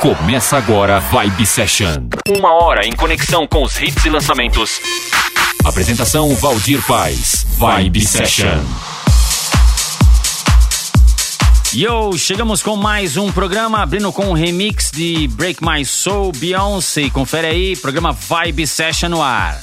Começa agora Vibe Session. Uma hora em conexão com os hits e lançamentos. Apresentação Valdir Paz. Vibe Session. Yo, chegamos com mais um programa, abrindo com um remix de Break My Soul, Beyoncé. Confere aí, programa Vibe Session no ar.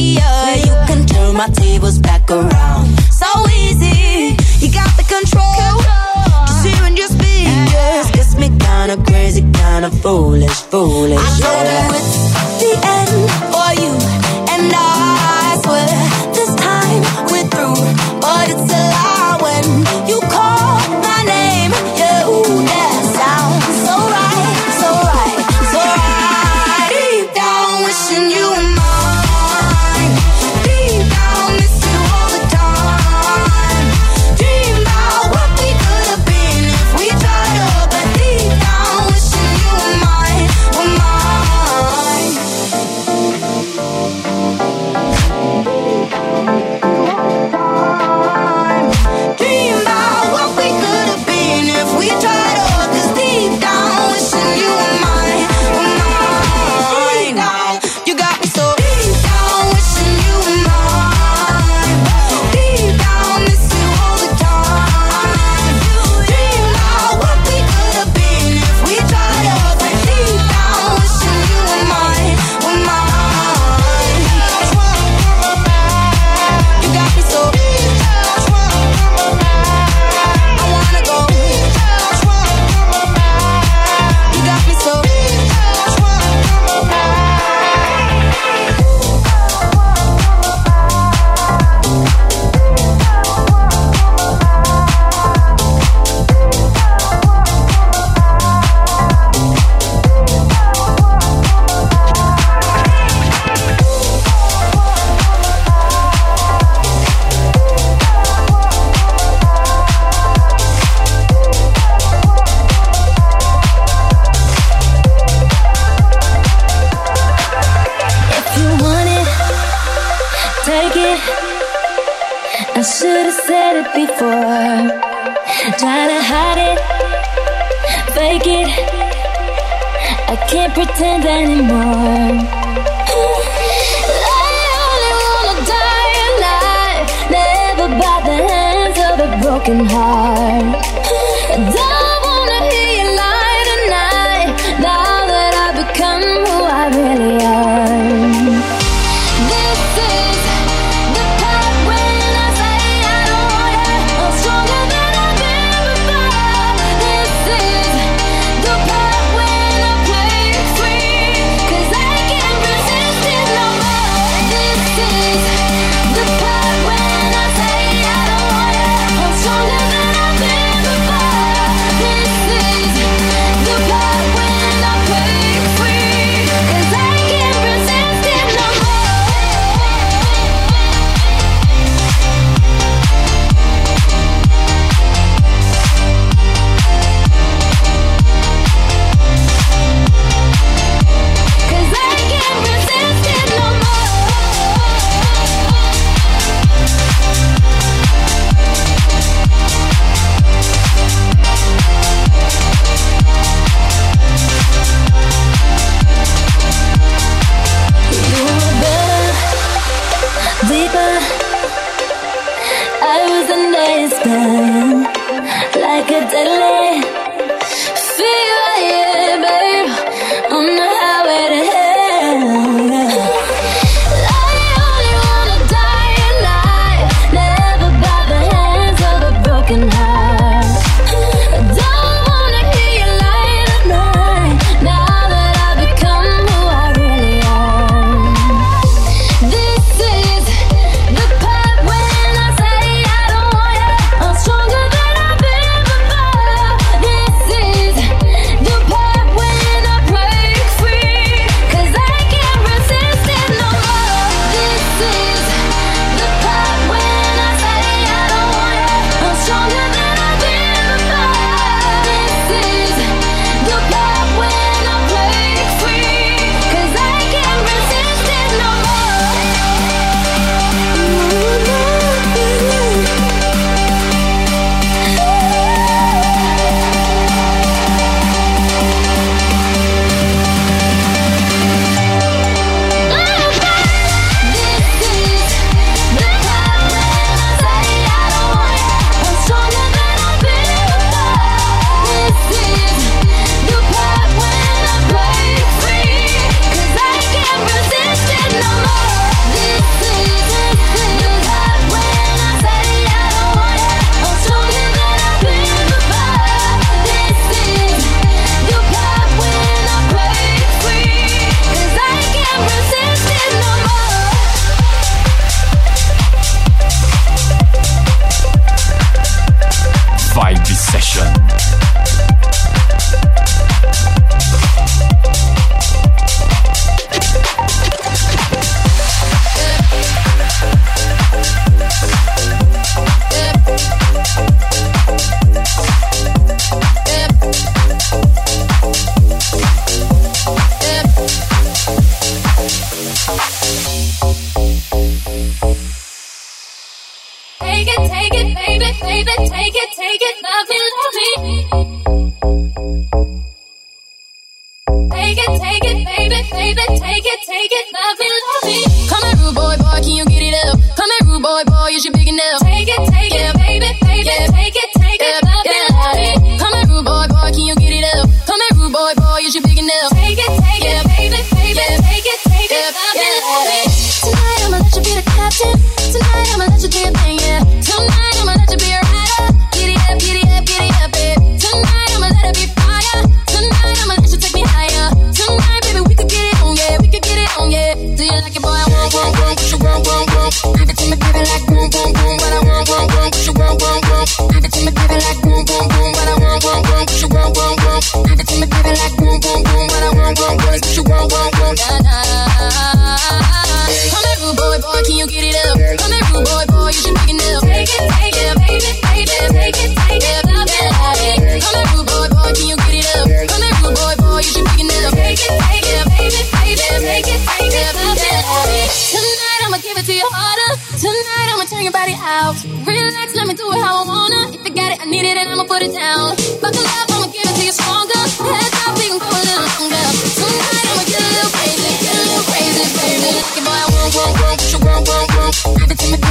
happier. You can turn my tables back around. So easy, you got the control. control. Just hearing your speeches gets me kinda crazy, kinda foolish, foolish. I know yeah. that it's the end. Like a deadly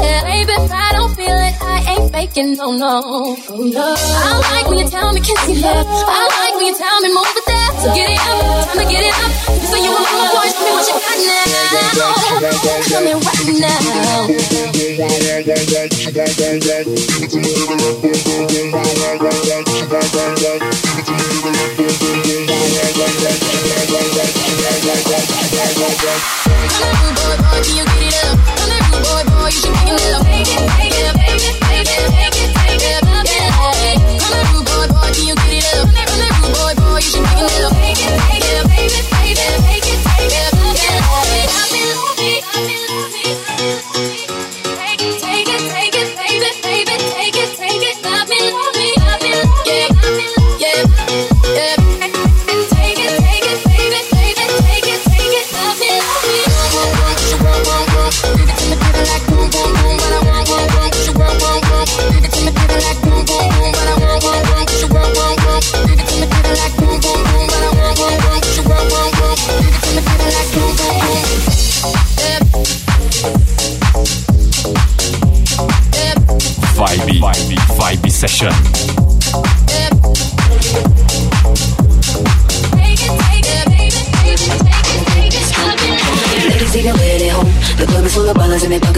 baby. If I don't feel it, I ain't faking, no, no. Oh, no. I like when you tell me kiss me left. I like when you tell me move with that. So get it up, time to get it up. So you want more, boy, tell me what you got now. Tell me right now. Come on, boy, boy, can you get it up? She making it, I'm making it.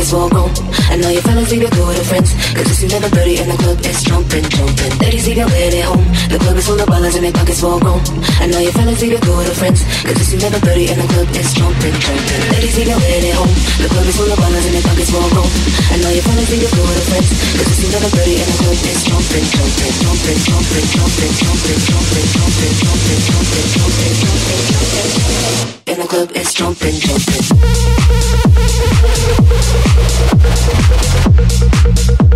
just walk home. I know your fellas leave your cool to friends. Cause it's 11 30 and the club is jumping, jumping. Ladies leave your weird at home. The club is full of ballers and their pockets full grown. I know your fellas leave your cool to friends. Cause it's 11 30 and the club is jumping, jumping. Ladies leave your weird at home. The club is full of ballers and their pockets full grown. I know your fellas leave your cool to friends. Cause it's 11 30 and the club is jumping, jumping, jumping, jumping, jumping, jumping, jumping, jumping, jumping, jumping, jumping, jumping, jumping, jumping. And the club is jumping, jumping. Thank you.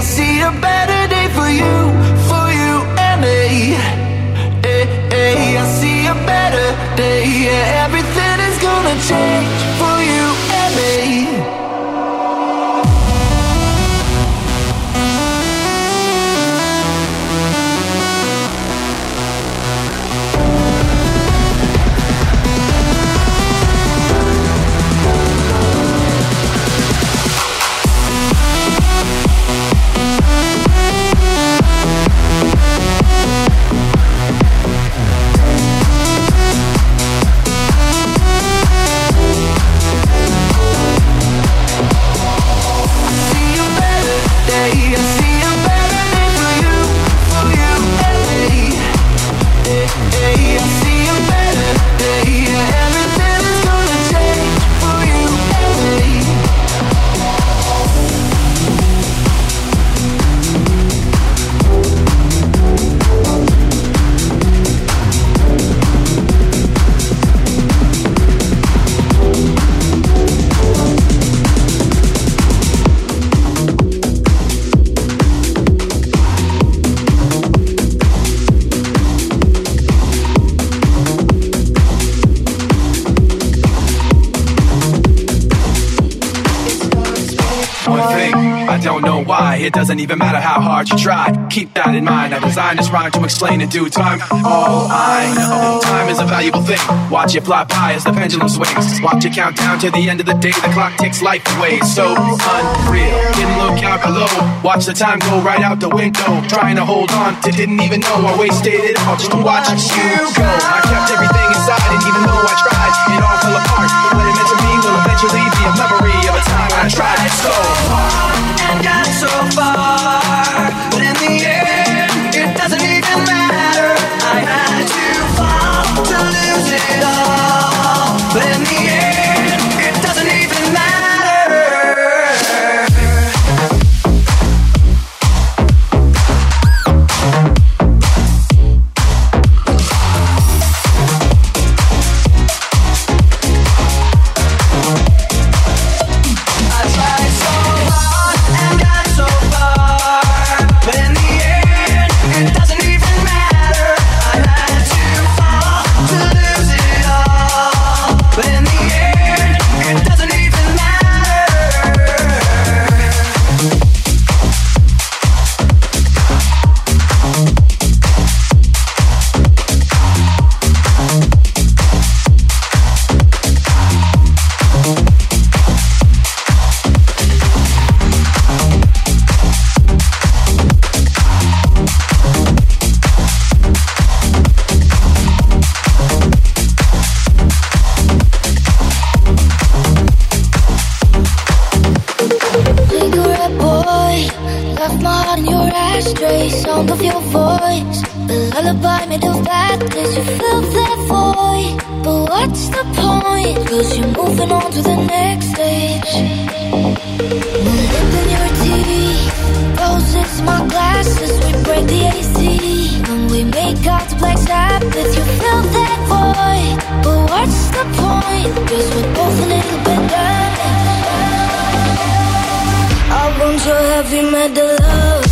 I see a better day for you, for you and me. Hey, hey, I see a better day. Yeah, everything is gonna change. doesn't even matter how hard you try. Keep that in mind. I designed this rhyme to explain in due time. All I know, time is a valuable thing. Watch it fly by as the pendulum swings. Watch it count down to the end of the day. The clock takes life away. So unreal. Didn't look out below. Watch the time go right out the window. Trying to hold on to didn't even know I wasted it all just to watch you go. I kept everything inside, and even though I tried, it all fell apart. What it meant to me will eventually be a memory of a time when I tried so hard. We make out to black sap If you fill that void But what's the point? Cause we're both a little bit done I want your heavy metal. love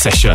session.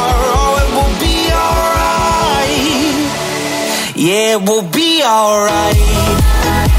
it will be alright.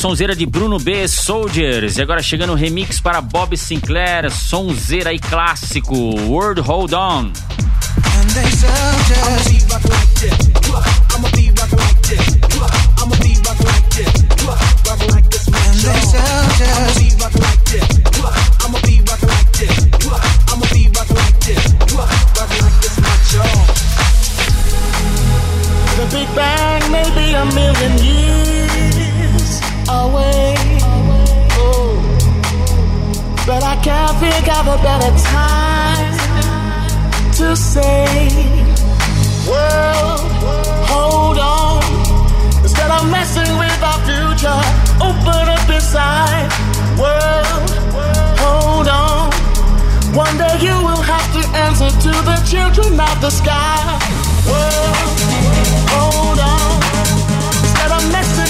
sonzeira de Bruno B, Soldiers. E agora chegando o remix para Bob Sinclair, sonzeira e clássico, World Hold On. The Big Bang may be a million years away. Oh. But I can't think of a better time to say, Well, hold on. Instead of messing with our future, open up inside. Well, hold on. One day you will have to answer to the children of the sky. Well, hold on. Instead of messing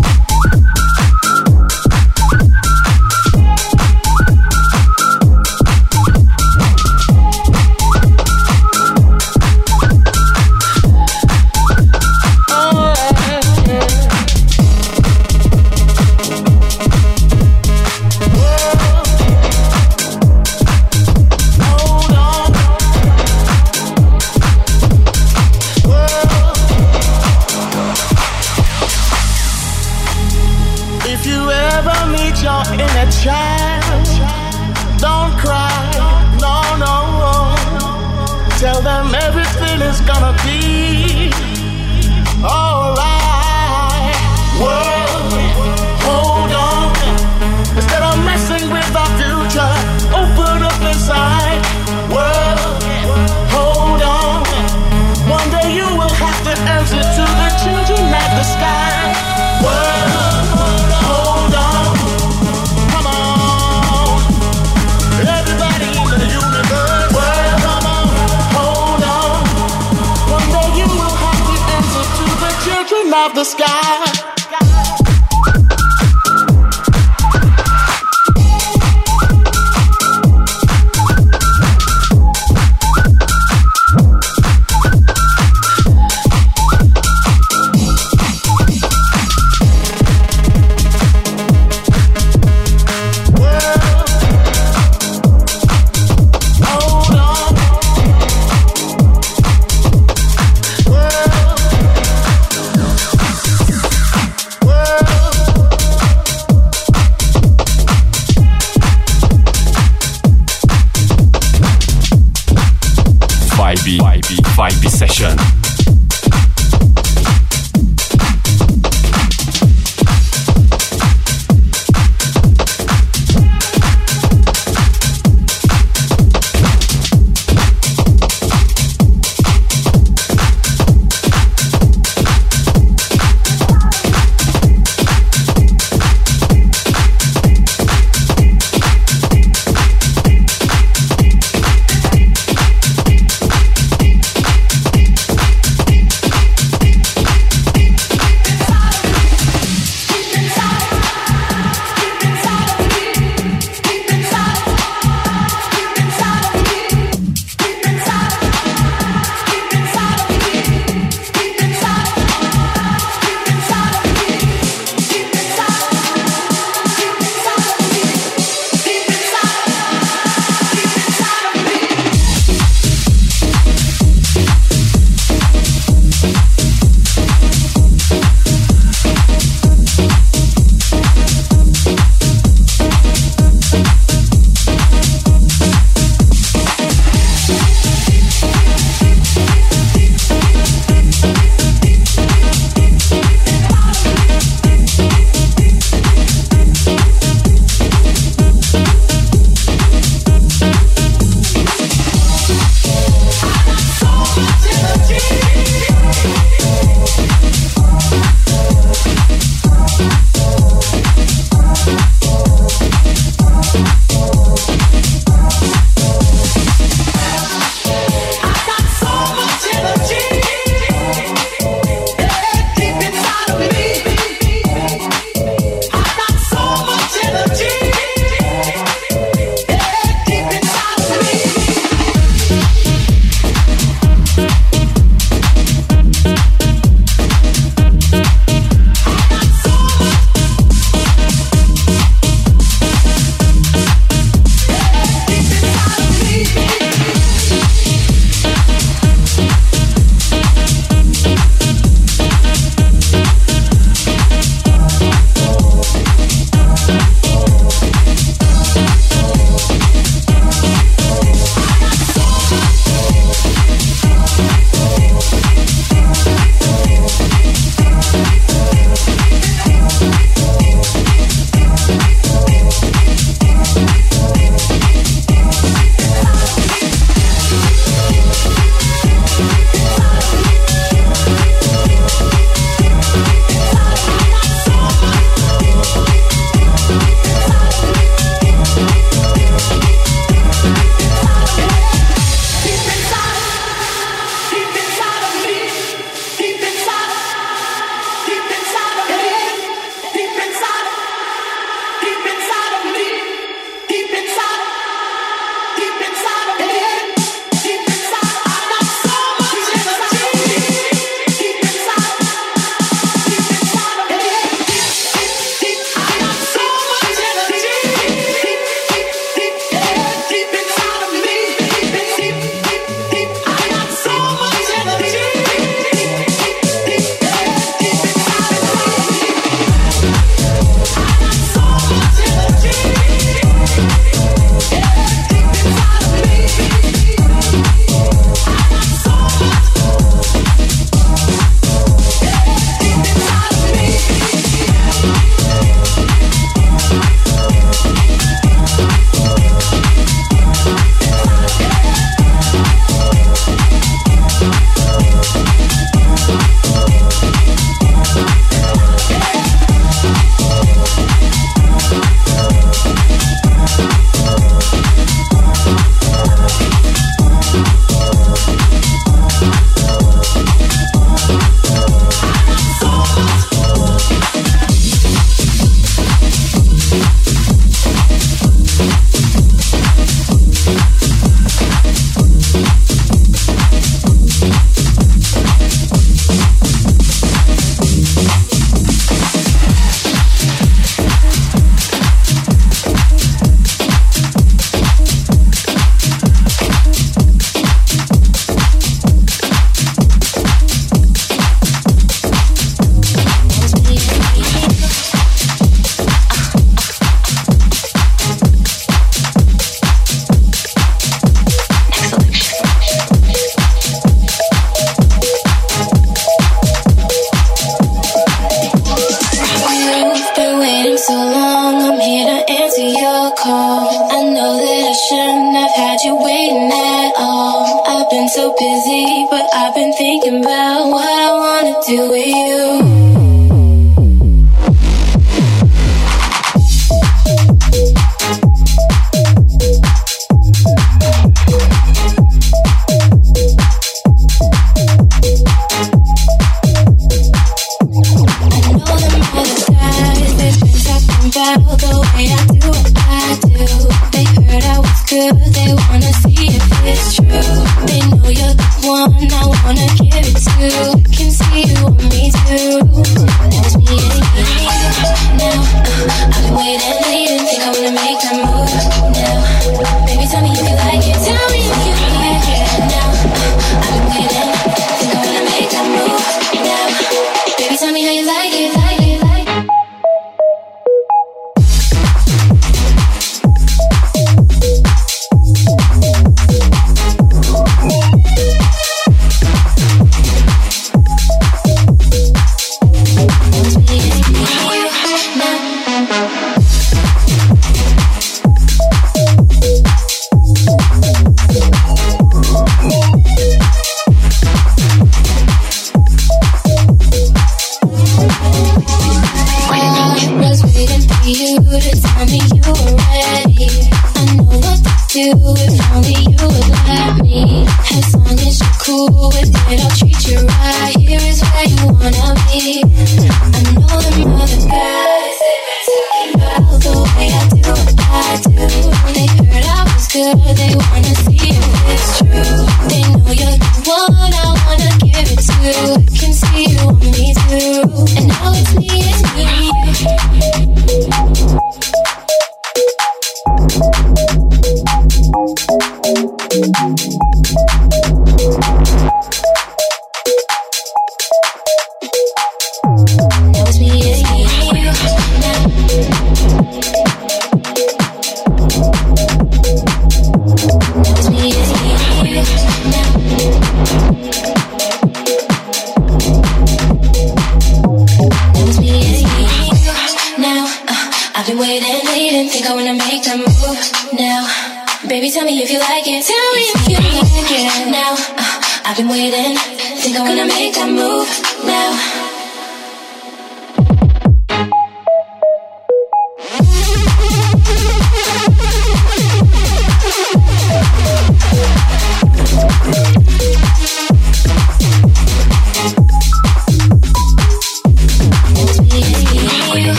the sky.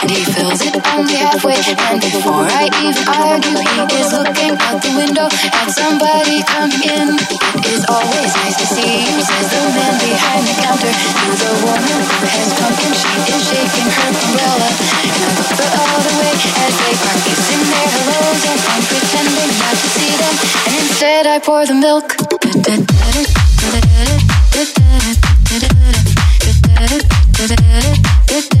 And he fills it only halfway. And before I even argue, he is looking out the window at somebody come in. It is always nice to see you, says the man behind the counter to the woman who has come in. She is shaking her umbrella, and I look the other way as they are kissing their hellos, and I'm pretending not to see them, and instead I pour the milk. Vibe,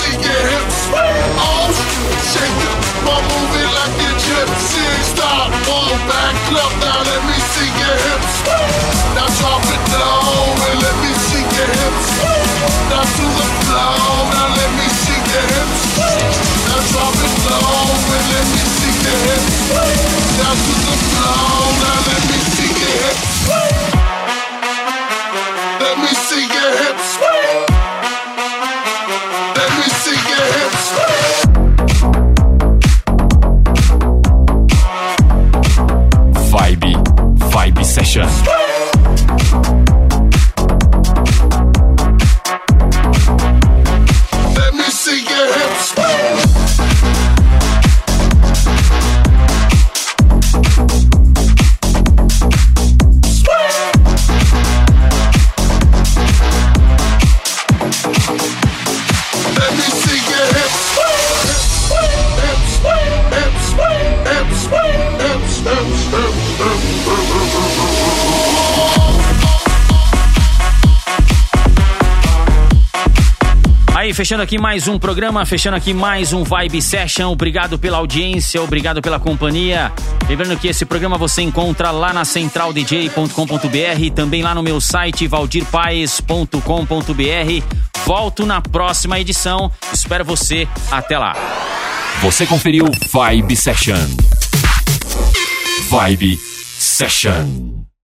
hips. Like a gypsy. Stop, back now, let me see your hips. Now drop it and let me see your hips. Now to the floor, now let me see your hips. Now drop it and let me see your hips. Down to the floor, now let me vibe Aí, fechando aqui mais um programa, fechando aqui mais um Vibe Session. Obrigado pela audiência, obrigado pela companhia. Lembrando que esse programa você encontra lá na centraldj.com.br, também lá no meu site valdirpaes.com.br. Volto na próxima edição. Espero você. Até lá. Você conferiu Vibe Session. Vibe Session.